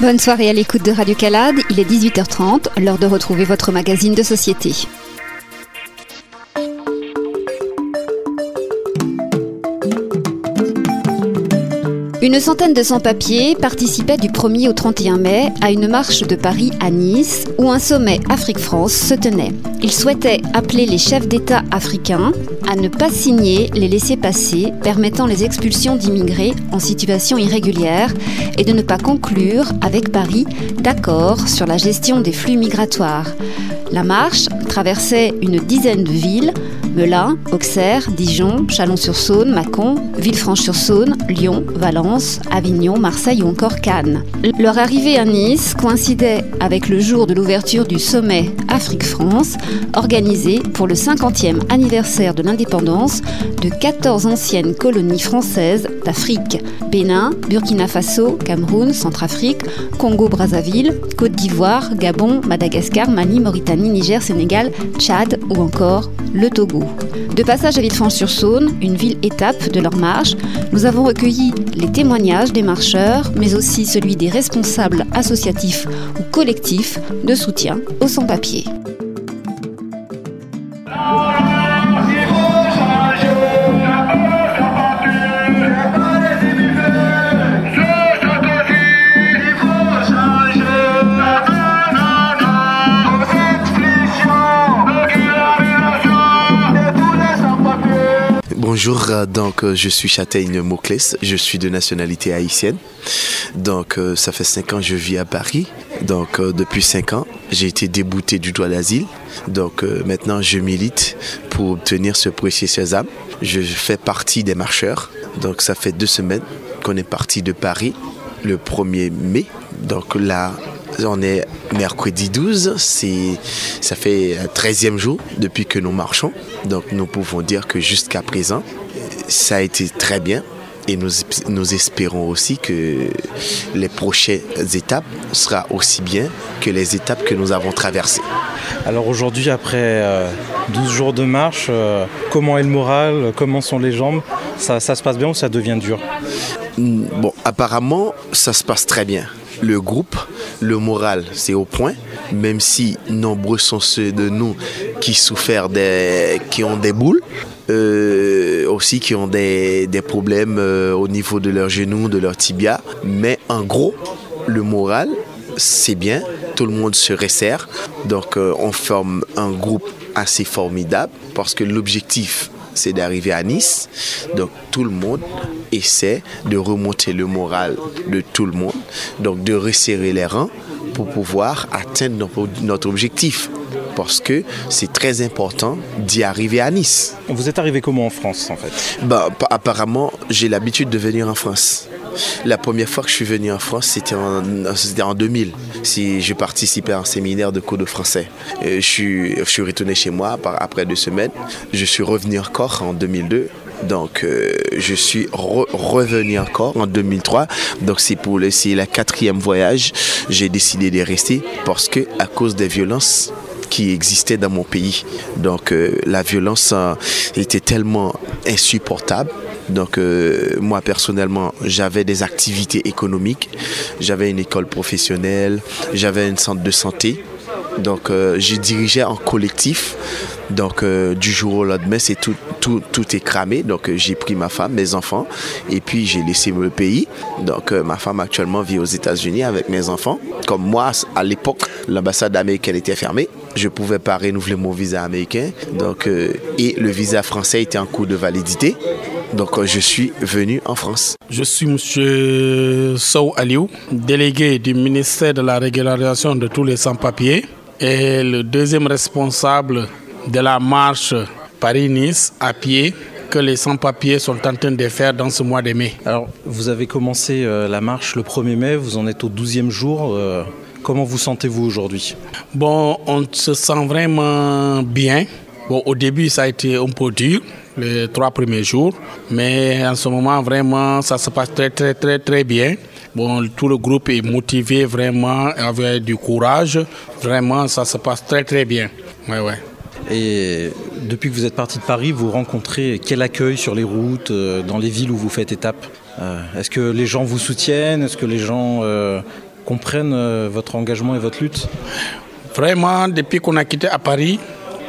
Bonne soirée à l'écoute de Radio Calade, il est 18h30, l'heure de retrouver votre magazine de société. Une centaine de sans-papiers participaient du 1er au 31 mai à une marche de Paris à Nice où un sommet Afrique-France se tenait. Ils souhaitaient appeler les chefs d'État africains à ne pas signer les laissés-passer permettant les expulsions d'immigrés en situation irrégulière et de ne pas conclure avec Paris d'accord sur la gestion des flux migratoires. La marche traversait une dizaine de villes Melun, Auxerre, Dijon, Chalon-sur-Saône, Mâcon, Villefranche-sur-Saône, Lyon, Valence, Avignon, Marseille ou encore Cannes. Leur arrivée à Nice coïncidait avec le jour de l'ouverture du sommet Afrique-France, organisé pour le 50e anniversaire de l'indépendance de 14 anciennes colonies françaises d'Afrique Bénin, Burkina Faso, Cameroun, Centrafrique, Congo-Brazzaville, Côte d'Ivoire, Gabon, Madagascar, Mali, Mauritanie, Niger, Sénégal, Tchad ou encore le Togo. De passage à Villefranche-sur-Saône, une ville étape de leur marche, nous avons recueilli les témoignages des marcheurs, mais aussi celui des responsables associatifs ou collectifs de soutien aux sans-papiers. Bonjour, euh, donc euh, je suis Châtaigne Moclès, je suis de nationalité haïtienne. Donc euh, ça fait cinq ans que je vis à Paris. Donc depuis cinq ans, j'ai été débouté du droit d'asile. Donc maintenant je milite pour obtenir ce précieux sésame. Je fais partie des marcheurs. Donc ça fait deux semaines qu'on est parti de Paris le 1er mai. Donc là, on est mercredi 12, c'est, ça fait 13e jour depuis que nous marchons. Donc nous pouvons dire que jusqu'à présent, ça a été très bien. Et nous, nous espérons aussi que les prochaines étapes seront aussi bien que les étapes que nous avons traversées. Alors aujourd'hui, après 12 euh, jours de marche, euh, comment est le moral? Comment sont les jambes? Ça, ça se passe bien ou ça devient dur? Bon, apparemment, ça se passe très bien le groupe, le moral, c'est au point, même si nombreux sont ceux de nous qui souffrent des, qui ont des boules, euh, aussi qui ont des, problèmes euh, au niveau de leurs genoux, de leurs tibias. Mais en gros, le moral, c'est bien, tout le monde se resserre. Donc euh, on forme un groupe assez formidable parce que l'objectif, c'est d'arriver à Nice. Donc tout le monde essaie de remonter le moral de tout le monde, donc de resserrer les rangs pour pouvoir atteindre notre objectif. Parce que c'est très important d'y arriver à Nice. Vous êtes arrivé comment en France en fait? Bah, Apparemment, j'ai l'habitude de venir en France. La première fois que je suis venu en France, c'était en, en 2000. Si je participais à un séminaire de cours de français. je, suis, je suis retourné chez moi après deux semaines. Je suis revenu encore en 2002 donc, euh, je suis revenu encore en 2003. Donc, c'est pour le, la quatrième voyage. J'ai décidé de rester parce que à cause des violences qui existaient dans mon pays. Donc, euh, la violence était tellement insupportable. Donc euh, moi personnellement, j'avais des activités économiques, j'avais une école professionnelle, j'avais un centre de santé. Donc j'ai dirigé en collectif. Donc du jour au lendemain, c'est tout, tout, est cramé. Donc euh, j'ai pris ma femme, mes enfants, et puis j'ai laissé le pays. Donc euh, ma femme actuellement vit aux États-Unis avec mes enfants. Comme moi, à l'époque, l'ambassade américaine était fermée. Je ne pouvais pas renouveler mon visa américain. Donc, euh, et le visa français était en cours de validité. Donc je suis venu en France. Je suis M. Sow Aliou, délégué du ministère de la régularisation de tous les sans-papiers et le deuxième responsable de la marche Paris-Nice à pied que les sans-papiers sont en train de faire dans ce mois de mai. Alors, vous avez commencé euh, la marche le 1er mai, vous en êtes au 12e jour. Euh, comment vous sentez-vous aujourd'hui? Bon, on se sent vraiment bien. Bon, au début, ça a été un peu dur, les trois premiers jours, mais en ce moment, vraiment, ça se passe très, très, très, très bien. Bon, tout le groupe est motivé vraiment, avec du courage. Vraiment, ça se passe très, très bien. Ouais, ouais. Et depuis que vous êtes parti de Paris, vous rencontrez quel accueil sur les routes, dans les villes où vous faites étape Est-ce que les gens vous soutiennent? Est-ce que les gens comprennent votre engagement et votre lutte? Vraiment, depuis qu'on a quitté à Paris,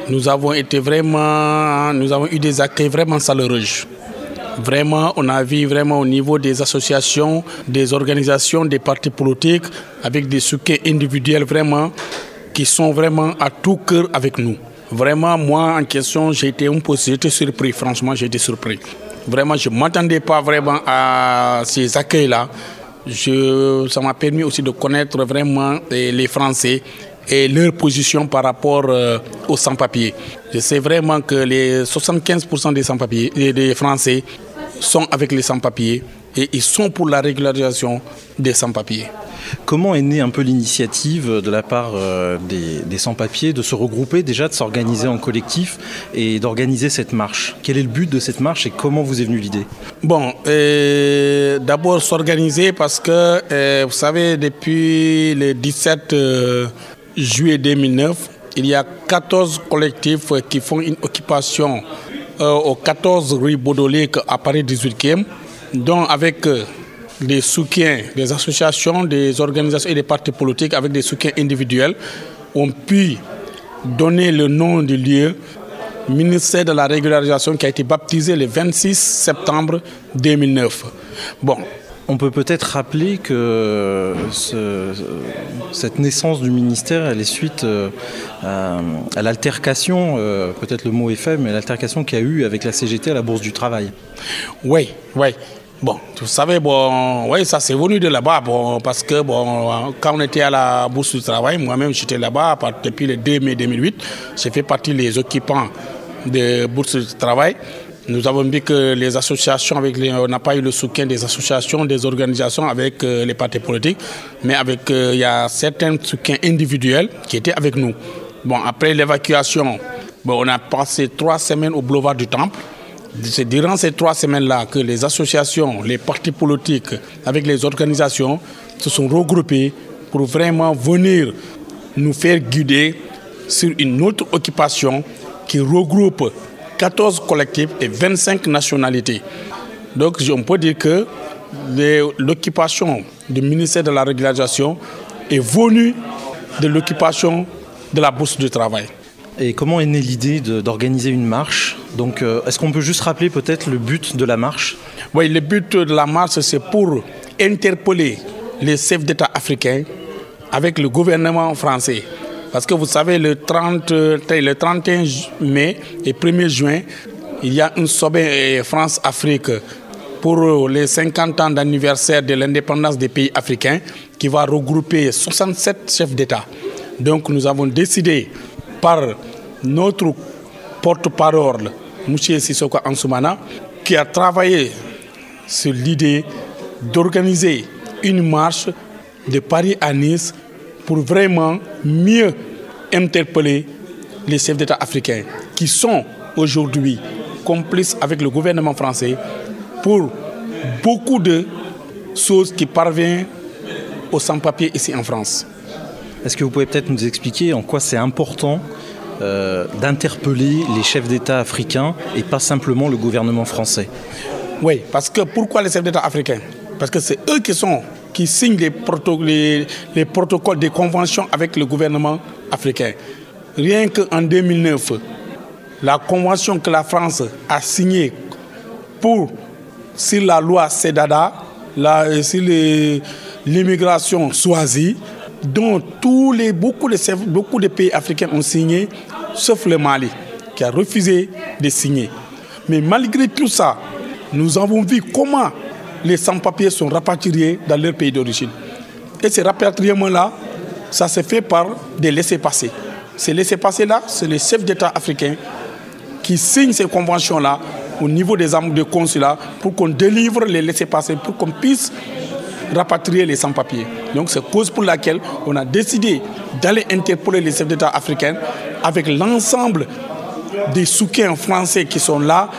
nous avons été vraiment, nous avons eu des accueils vraiment chaleureux. Vraiment, on a vu vraiment au niveau des associations, des organisations, des partis politiques, avec des soutiens individuels vraiment, qui sont vraiment à tout cœur avec nous. Vraiment, moi, en question, j'ai été un peu surpris. Franchement, j'ai été surpris. Vraiment, je ne m'attendais pas vraiment à ces accueils-là. ça m'a permis aussi de connaître vraiment les Français et leur position par rapport euh, aux sans-papiers. Je sais vraiment que les 75% des sans-papiers, des Français, sont avec les sans-papiers et ils sont pour la régularisation des sans-papiers. Comment est née un peu l'initiative de la part euh, des, sans-papiers de se regrouper, déjà de s'organiser en collectif et d'organiser cette marche? Quel est le but de cette marche et comment vous est venue l'idée? Bon, euh, d'abord s'organiser parce que, vous savez, depuis le 17 juillet 2009, il y a 14 collectifs qui font une occupation euh, au 14 rue Baudolique à Paris 18e, dont avec euh, des soutiens des associations, des organisations et des partis politiques, avec des soutiens individuels, ont pu donner le nom du lieu ministère de la régularisation qui a été baptisé le 26 septembre 2009. Bon, on peut peut-être rappeler que cette naissance du ministère, elle est suite euh, à, l'altercation, euh, peut-être le mot est faible, mais l'altercation qu'il y a eu avec la CGT à la Bourse du Travail. Oui, oui. Bon, vous savez, bon, oui, ça c'est venu de là-bas, bon, parce que bon, quand on était à la Bourse du Travail, moi-même j'étais là-bas depuis le 2 mai 2008, j'ai fait partie des occupants de Bourse du Travail. Nous avons vu que les associations, avec on n'a pas eu le soutien des associations, des organisations avec euh, les partis politiques, mais avec euh, il y a certains soutiens individuels qui étaient avec nous. Bon, après l'évacuation, bon, on a passé trois semaines au boulevard du Temple. C'est durant ces trois semaines-là que les associations, les partis politiques, avec les organisations, se sont regroupés pour vraiment venir nous faire guider sur une autre occupation qui regroupe 14 collectifs et 25 nationalités. Donc on peut dire que l'occupation du ministère de la régularisation est venue de l'occupation de la bourse du travail. Et comment est née l'idée d'organiser une marche Donc, euh, est-ce qu'on peut juste rappeler peut-être le but de la marche Oui, le but de la marche, c'est pour interpeller les chefs d'État africains avec le gouvernement français parce que vous savez, le, 30, le 31 mai et 1er juin, il y a un sommet France-Afrique pour les 50 ans d'anniversaire de l'indépendance des pays africains qui va regrouper 67 chefs d'État. Donc nous avons décidé par notre porte-parole, M. Sissoko Ansoumana, qui a travaillé sur l'idée d'organiser une marche de Paris à Nice pour vraiment mieux interpeller les chefs d'État africains qui sont aujourd'hui complices avec le gouvernement français pour beaucoup de choses qui parviennent aux sans-papiers ici en France. Est-ce que vous pouvez peut-être nous expliquer en quoi c'est important euh, d'interpeller les chefs d'État africains et pas simplement le gouvernement français Oui, parce que pourquoi les chefs d'État africains? Parce que c'est eux qui sont qui signent les, les, protocoles des conventions avec le gouvernement africain. Rien qu'en 2009, la convention que la France a signée pour, sur la loi CEDADA, la, sur l'immigration choisie, dont tous les, beaucoup, de, beaucoup de pays africains ont signé, sauf le Mali, qui a refusé de signer. Mais malgré tout ça, nous avons vu comment les sans-papiers sont rapatriés dans leur pays d'origine. Et ces rapatriements-là, ça se fait par des laissés-passer. Ces laissés-passer-là, c'est les chefs d'État africains qui signent ces conventions-là au niveau des armes de consulat pour qu'on délivre les laissés-passer, pour qu'on puisse rapatrier les sans-papiers. Donc c'est cause pour laquelle on a décidé d'aller interpeller les chefs d'État africains avec l'ensemble des soutiens français qui sont là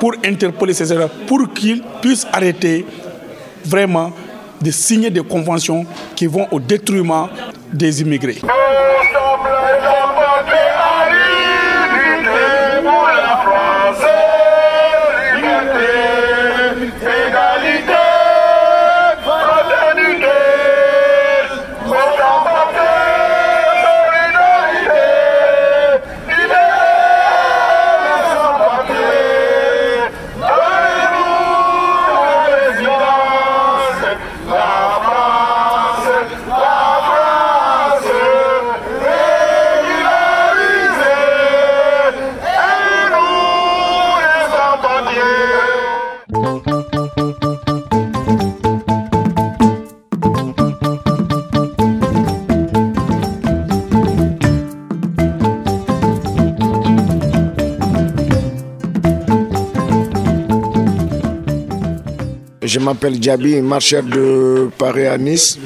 pour interpeller ces erreurs, pour qu'ils puissent arrêter vraiment de signer des conventions qui vont au détriment des immigrés. M'appelle Djabi, marcheur de Paris à Nice.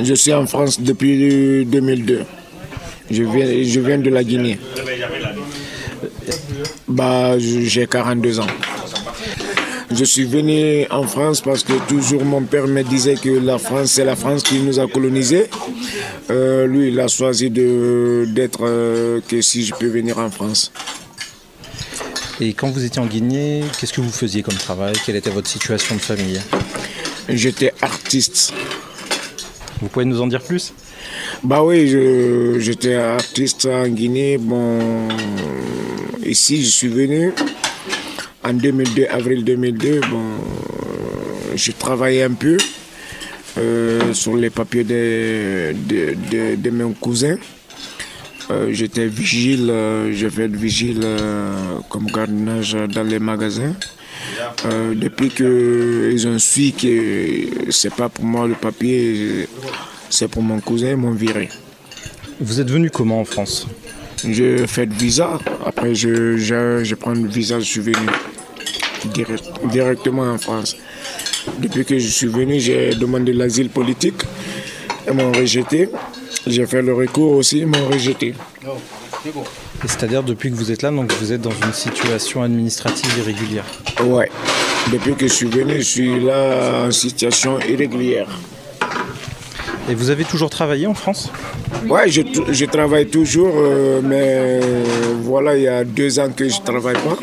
Je suis en France depuis 2002. Je viens, je viens de la Guinée. Bah, j'ai 42 ans. Je suis venu en France parce que toujours mon père me disait que la France, c'est la France qui nous a colonisés. Euh, lui, il a choisi d'être euh, que si je peux venir en France. Et quand vous étiez en Guinée, qu'est-ce que vous faisiez comme travail? Quelle était votre situation de famille? J'étais artiste. Vous pouvez nous en dire plus? Bah oui, j'étais artiste en Guinée. Bon, ici, je suis venu en 2002, avril 2002. Bon, je travaillais un peu euh, sur les papiers de, de, de, mon cousin. Euh, j'étais vigile, euh, je fais de vigile comme gardiennage dans les magasins. depuis qu'ils ont su que c'est pas pour moi le papier, c'est pour mon cousin, ils m'ont viré. Vous êtes venu comment en France? Je fais de visa. Après, je, je, je prends le visa, je suis venu directement en France. Depuis que je suis venu, j'ai demandé l'asile politique. Ils m'ont rejeté. J'ai fait le recours aussi, ils m'ont rejeté. C'est-à-dire depuis que vous êtes là, donc vous êtes dans une situation administrative irrégulière Ouais. Depuis que je suis venu, je suis là en situation irrégulière. Et vous avez toujours travaillé en France? Ouais, je, je, travaille toujours, euh, mais voilà, il y a deux ans que je ne travaille pas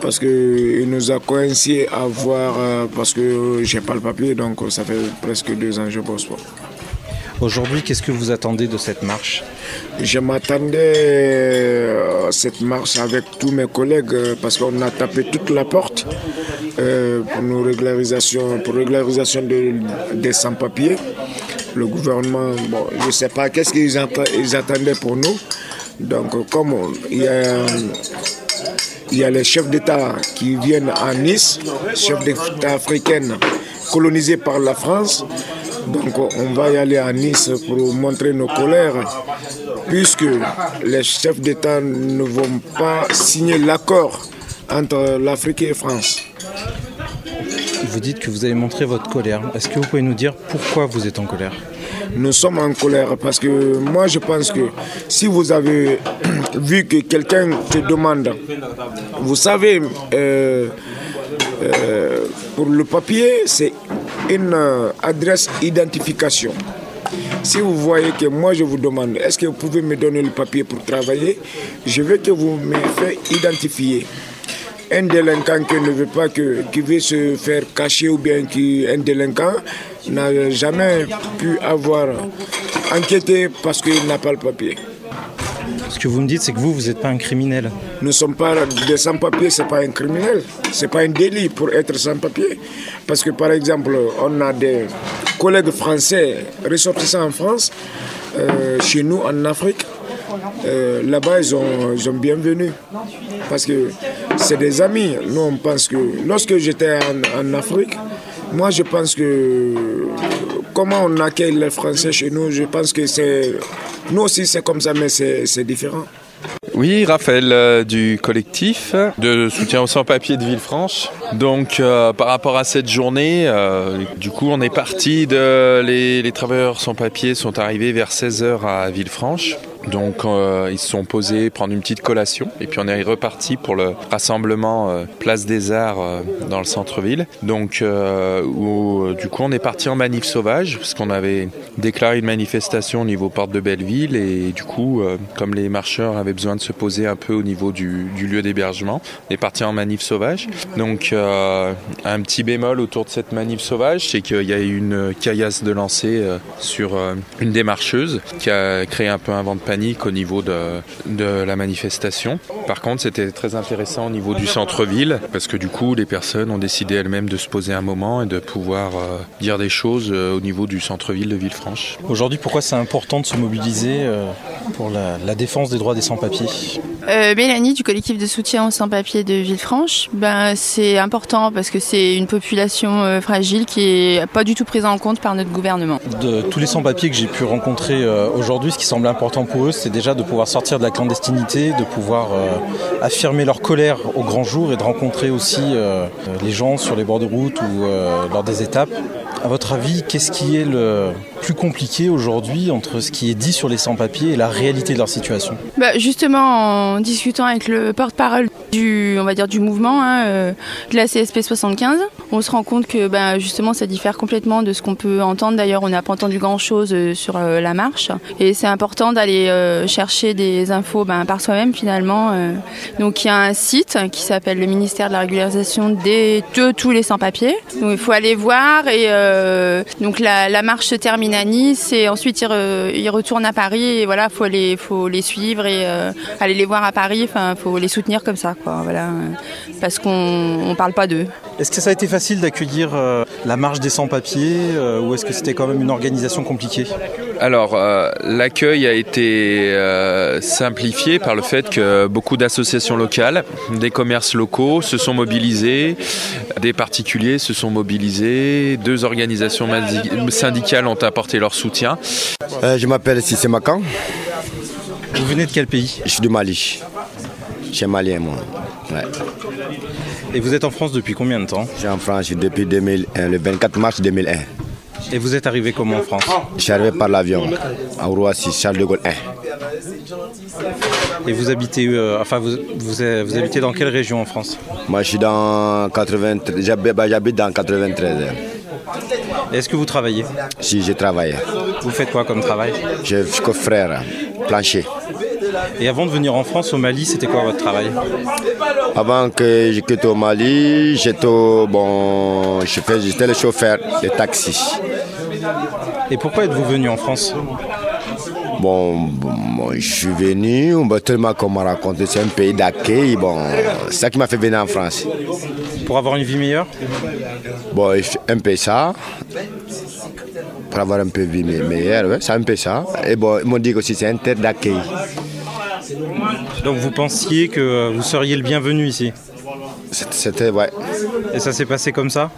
parce qu'il nous a coïncidé à voir, euh, parce que j'ai pas le papier, donc ça fait presque deux ans que je bosse pas. Aujourd'hui, qu'est-ce que vous attendez de cette marche Je m'attendais à cette marche avec tous mes collègues parce qu'on a tapé toute la porte euh, pour nos pour régularisation des sans-papiers. Le gouvernement, bon, je ne sais pas qu'est-ce qu'ils attendaient pour nous. Donc, comme il y a il y a les chefs d'État qui viennent à Nice, chefs d'État africains colonisés par la France. Donc on va y aller à Nice pour montrer nos colères, puisque les chefs d'État ne vont pas signer l'accord entre l'Afrique et la France. Vous dites que vous avez montré votre colère. Est-ce que vous pouvez nous dire pourquoi vous êtes en colère? Nous sommes en colère parce que moi je pense que si vous avez vu que quelqu'un te demande, vous savez, euh, euh, pour le papier, c'est une adresse identification. Si vous voyez que moi je vous demande, est-ce que vous pouvez me donner le papier pour travailler, je veux que vous me faites identifier. Un délinquant qui ne veut pas que, qui veut se faire cacher ou bien qui un délinquant n'a jamais pu avoir enquêté parce qu'il n'a pas le papier. Ce que vous me dites, c'est que vous, vous n'êtes pas un criminel. Nous ne sommes pas des sans-papiers, ce n'est pas un criminel. Ce n'est pas un délit pour être sans-papier. Parce que, par exemple, on a des collègues français ressortissants en France, euh, chez nous en Afrique. Euh, là-bas, ils ont, ils ont bienvenue. Parce que c'est des amis. Nous, on pense que lorsque j'étais en Afrique, moi, je pense que comment on accueille les Français chez nous, je pense que c'est. Nous aussi, c'est comme ça, mais c'est différent. Oui, Raphaël euh, du collectif de soutien aux sans-papiers de Villefranche. Donc, euh, par rapport à cette journée, euh, du coup, on est parti. Les, les travailleurs sans-papiers sont arrivés vers 16h à Villefranche. Donc euh, ils se sont posés prendre une petite collation et puis on est reparti pour le rassemblement euh, Place des Arts euh, dans le centre-ville. Donc où, du coup on est parti en manif sauvage parce qu'on avait déclaré une manifestation au niveau porte de Belleville et du coup comme les marcheurs avaient besoin de se poser un peu au niveau du, du lieu d'hébergement, on est parti en manif sauvage. Donc un petit bémol autour de cette manif sauvage, c'est qu'il y a eu une caillasse de lancer sur une des marcheuses qui a créé un peu un vent de panique au niveau de, de la manifestation. Par contre, c'était très intéressant au niveau du centre-ville parce que du coup, les personnes ont décidé elles-mêmes de se poser un moment et de pouvoir euh, dire des choses euh, au niveau du centre-ville de Villefranche. Aujourd'hui, pourquoi c'est important de se mobiliser euh, pour la, la défense des droits des sans-papiers? Euh, Mélanie du collectif de soutien aux sans-papiers de Villefranche. Ben, c'est important parce que c'est une population euh, fragile qui est pas du tout prise en compte par notre gouvernement. De tous les sans-papiers que j'ai pu rencontrer euh, aujourd'hui, ce qui semble important pour c'est déjà de pouvoir sortir de la clandestinité, de pouvoir affirmer leur colère au grand jour et de rencontrer aussi les gens sur les bords de route ou lors des étapes. À votre avis, qu'est-ce qui est le plus compliqué aujourd'hui entre ce qui est dit sur les sans-papiers et la réalité de leur situation bah Justement, en discutant avec le porte-parole du, on va dire, du mouvement hein, euh, de la CSP 75, on se rend compte que bah, justement ça diffère complètement de ce qu'on peut entendre. D'ailleurs, on n'a pas entendu grand-chose euh, sur euh, la marche. Et c'est important d'aller chercher des infos bah, par soi-même finalement. Donc il y a un site qui s'appelle le ministère de la régularisation de tous les sans-papiers. Il faut aller voir et donc la, marche se termine à Nice et ensuite ils, retournent à Paris et voilà, faut les, faut les suivre et aller les voir à Paris. Enfin, faut les soutenir comme ça, quoi. Voilà, parce qu'on ne parle pas d'eux. Est-ce que ça a été facile d'accueillir euh, la marche des sans-papiers euh, ou est-ce que c'était quand même une organisation compliquée? Alors, euh, l'accueil a été simplifié par le fait que beaucoup d'associations locales, des commerces locaux se sont mobilisés, des particuliers se sont mobilisés, deux organisations syndicales ont apporté leur soutien. je m'appelle Sissé Makan. Vous venez de quel pays Je suis du Mali. Je suis malien, moi. Et vous êtes en France depuis combien de temps Je suis en France depuis 2001, le 24 mars 2001. Et vous êtes arrivé comment en France Je suis arrivé par l'avion, à Roissy, Charles de Gaulle 1. Et vous habitez, euh, enfin vous, vous, habitez dans quelle région en France Moi je suis dans 93, bah, j'habite dans 93. Est-ce que vous travaillez Si, je travaille. Vous faites quoi comme travail Je suis coffreur, plancher. Et avant de venir en France, au Mali, c'était quoi votre travail Avant que je quitte au Mali, j'étais bon, j'étais le chauffeur de taxi. Et pourquoi êtes-vous venu en France Bon, je suis venu, tellement qu'on m'a raconté, c'est un pays d'accueil. Bon, c'est ça qui m'a fait venir en France. Pour avoir une vie meilleure Bon, un peu ça. Pour avoir un peu de vie meilleure, c'est un peu ça. Et bon, ils m'ont dit que c'est un terre d'accueil. Donc vous pensiez que vous seriez le bienvenu ici C'était, ouais. Et ça s'est passé comme ça?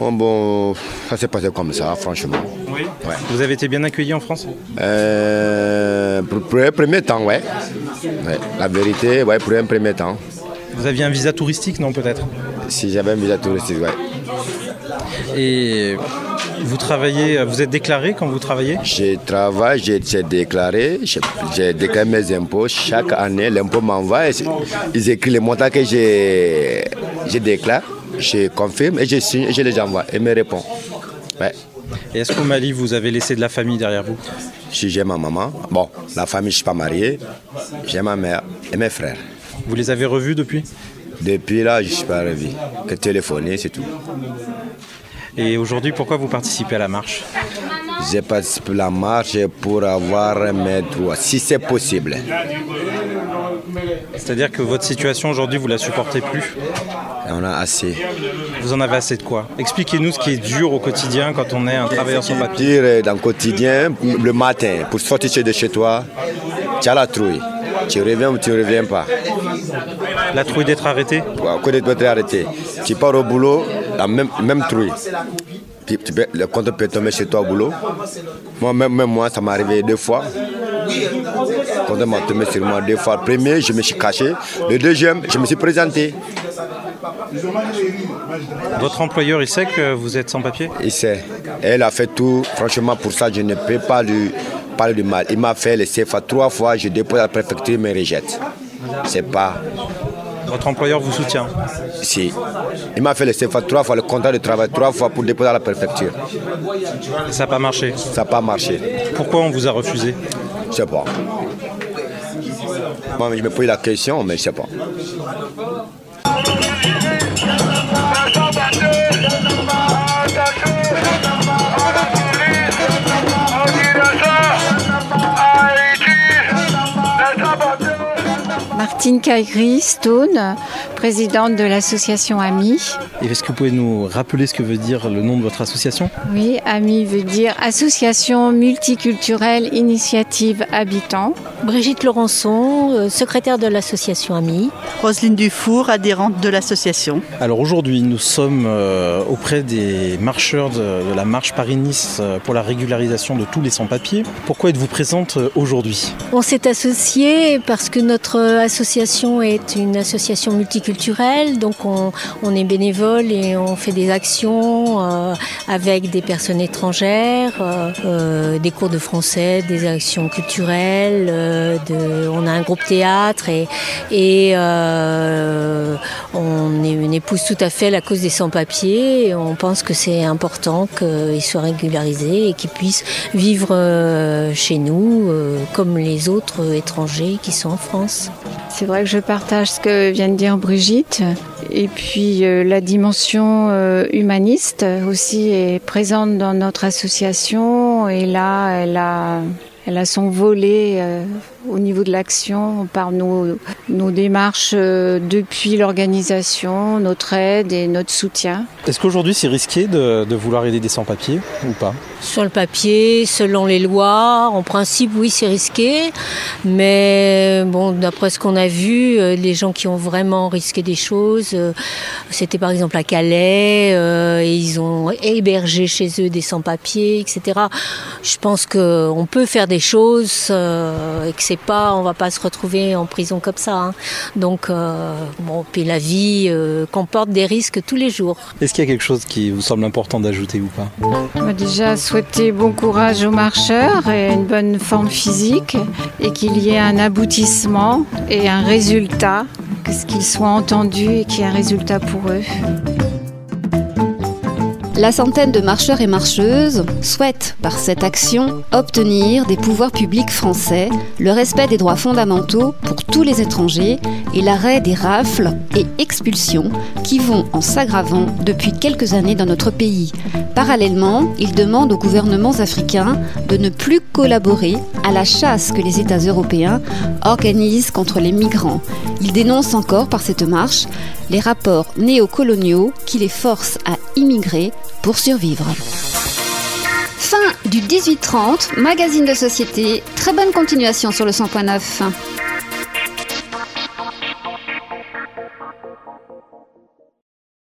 Oh, Bon, ça s'est passé comme ça, franchement. Oui Vous avez été bien accueilli en France? Euh, pour, un premier temps, ouais. La vérité, ouais, pour un premier temps. Vous aviez un visa touristique, non, peut-être? Si, j'avais un visa touristique, ouais. Et vous travaillez, vous êtes déclaré quand vous travaillez? Je travaille, j'ai déclaré, j'ai déclaré mes impôts. Chaque année, l'impôt m'envoie, ils écrivent les montants que j'ai déclaré, je confirme et je signe et je les envoie et me répond. Et est-ce qu'au Mali, vous avez laissé de la famille derrière vous? Si j'ai ma maman, bon, la famille, je ne suis pas marié, j'ai ma mère et mes frères. Vous les avez revus depuis? Depuis là, je ne suis pas revu. Que téléphoner, c'est tout. Et aujourd'hui, pourquoi vous participez à la marche? J'ai participé à la marche pour avoir mes droits, si c'est possible. C'est-à-dire que votre situation aujourd'hui, vous la supportez plus On a assez. Vous en avez assez de quoi Expliquez-nous ce qui est dur au quotidien quand on est un travailleur sans papier. Dans le quotidien, le matin, pour sortir de chez toi, tu as la trouille. Tu reviens ou tu ne reviens pas. La trouille d'être arrêté Oui, d'être arrêté. Tu pars au boulot, la même, même trouille. Le compte peut tomber chez toi au boulot. Moi, même, moi, ça m'est arrivé deux fois. Le compte m'a tombé sur moi deux fois. Le premier, je me suis caché. Le deuxième, je me suis présenté. Votre employeur, il sait que vous êtes sans papier? Il sait. Elle a fait tout. Franchement, pour ça, je ne peux pas lui parler du mal. Il m'a fait le CFA trois fois. Je dépose à la préfecture, il me rejette. C'est pas. Votre employeur vous soutient Si. Il m'a fait le CFA trois fois, le contrat de travail trois fois pour déposer à la préfecture. ça n'a pas marché Ça n'a pas marché. Pourquoi on vous a refusé Je ne sais pas. Moi, je me pose la question, mais je ne sais pas. Martine Kairi Stone, présidente de l'association AMI. Et est-ce que vous pouvez nous rappeler ce que veut dire le nom de votre association? Oui, AMI veut dire Association multiculturelle initiative habitants. Brigitte Laurençon, euh, secrétaire de l'association AMI. Roselyne Dufour, adhérente de l'association. Alors aujourd'hui, nous sommes euh, auprès des marcheurs de, la marche Paris-Nice euh, pour la régularisation de tous les sans-papiers. Pourquoi êtes-vous présente aujourd'hui? On s'est associé parce que notre association est une association multiculturelle, donc on, est bénévole et on fait des actions avec des personnes étrangères, des cours de français, des actions culturelles on a un groupe théâtre et, euh, on, épouse tout à fait la cause des sans-papiers. On pense que c'est important qu'ils soient régularisés et qu'ils puissent vivre euh, chez nous euh, comme les autres étrangers qui sont en France. C'est vrai que je partage ce que vient de dire Brigitte. Et puis la dimension humaniste aussi est présente dans notre association. Et là, elle a, elle a son volet euh, au niveau de l'action, par nos, nos démarches euh, depuis l'organisation, notre aide et notre soutien. Est-ce qu'aujourd'hui c'est risqué de, de, vouloir aider des sans-papiers ou pas? Sur le papier, selon les lois, en principe oui c'est risqué, mais bon d'après ce qu'on a vu, euh, les gens qui ont vraiment risqué des choses, c'était par exemple à Calais, et ils ont hébergé chez eux des sans-papiers, etc. Je pense qu'on peut faire des choses euh, et que c'est pas, on va pas se retrouver en prison comme ça. Hein. Donc, euh, bon, puis la vie euh, comporte des risques tous les jours. Est-ce qu'il y a quelque chose qui vous semble important d'ajouter ou pas? Va déjà souhaiter bon courage aux marcheurs et une bonne forme physique et qu'il y ait un aboutissement et un résultat, que qu'ils soient entendus et qu'il y ait un résultat pour eux. La centaine de marcheurs et marcheuses souhaitent, par cette action, obtenir des pouvoirs publics français le respect des droits fondamentaux pour tous les étrangers et l'arrêt des rafles et expulsions qui vont en s'aggravant depuis quelques années dans notre pays. Parallèlement, ils demandent aux gouvernements africains de ne plus collaborer à la chasse que les États européens organisent contre les migrants. Ils dénoncent encore par cette marche les rapports néocoloniaux qui les forcent à immigrer pour survivre. Fin du 1830, magazine de société. Très bonne continuation sur le 100.9.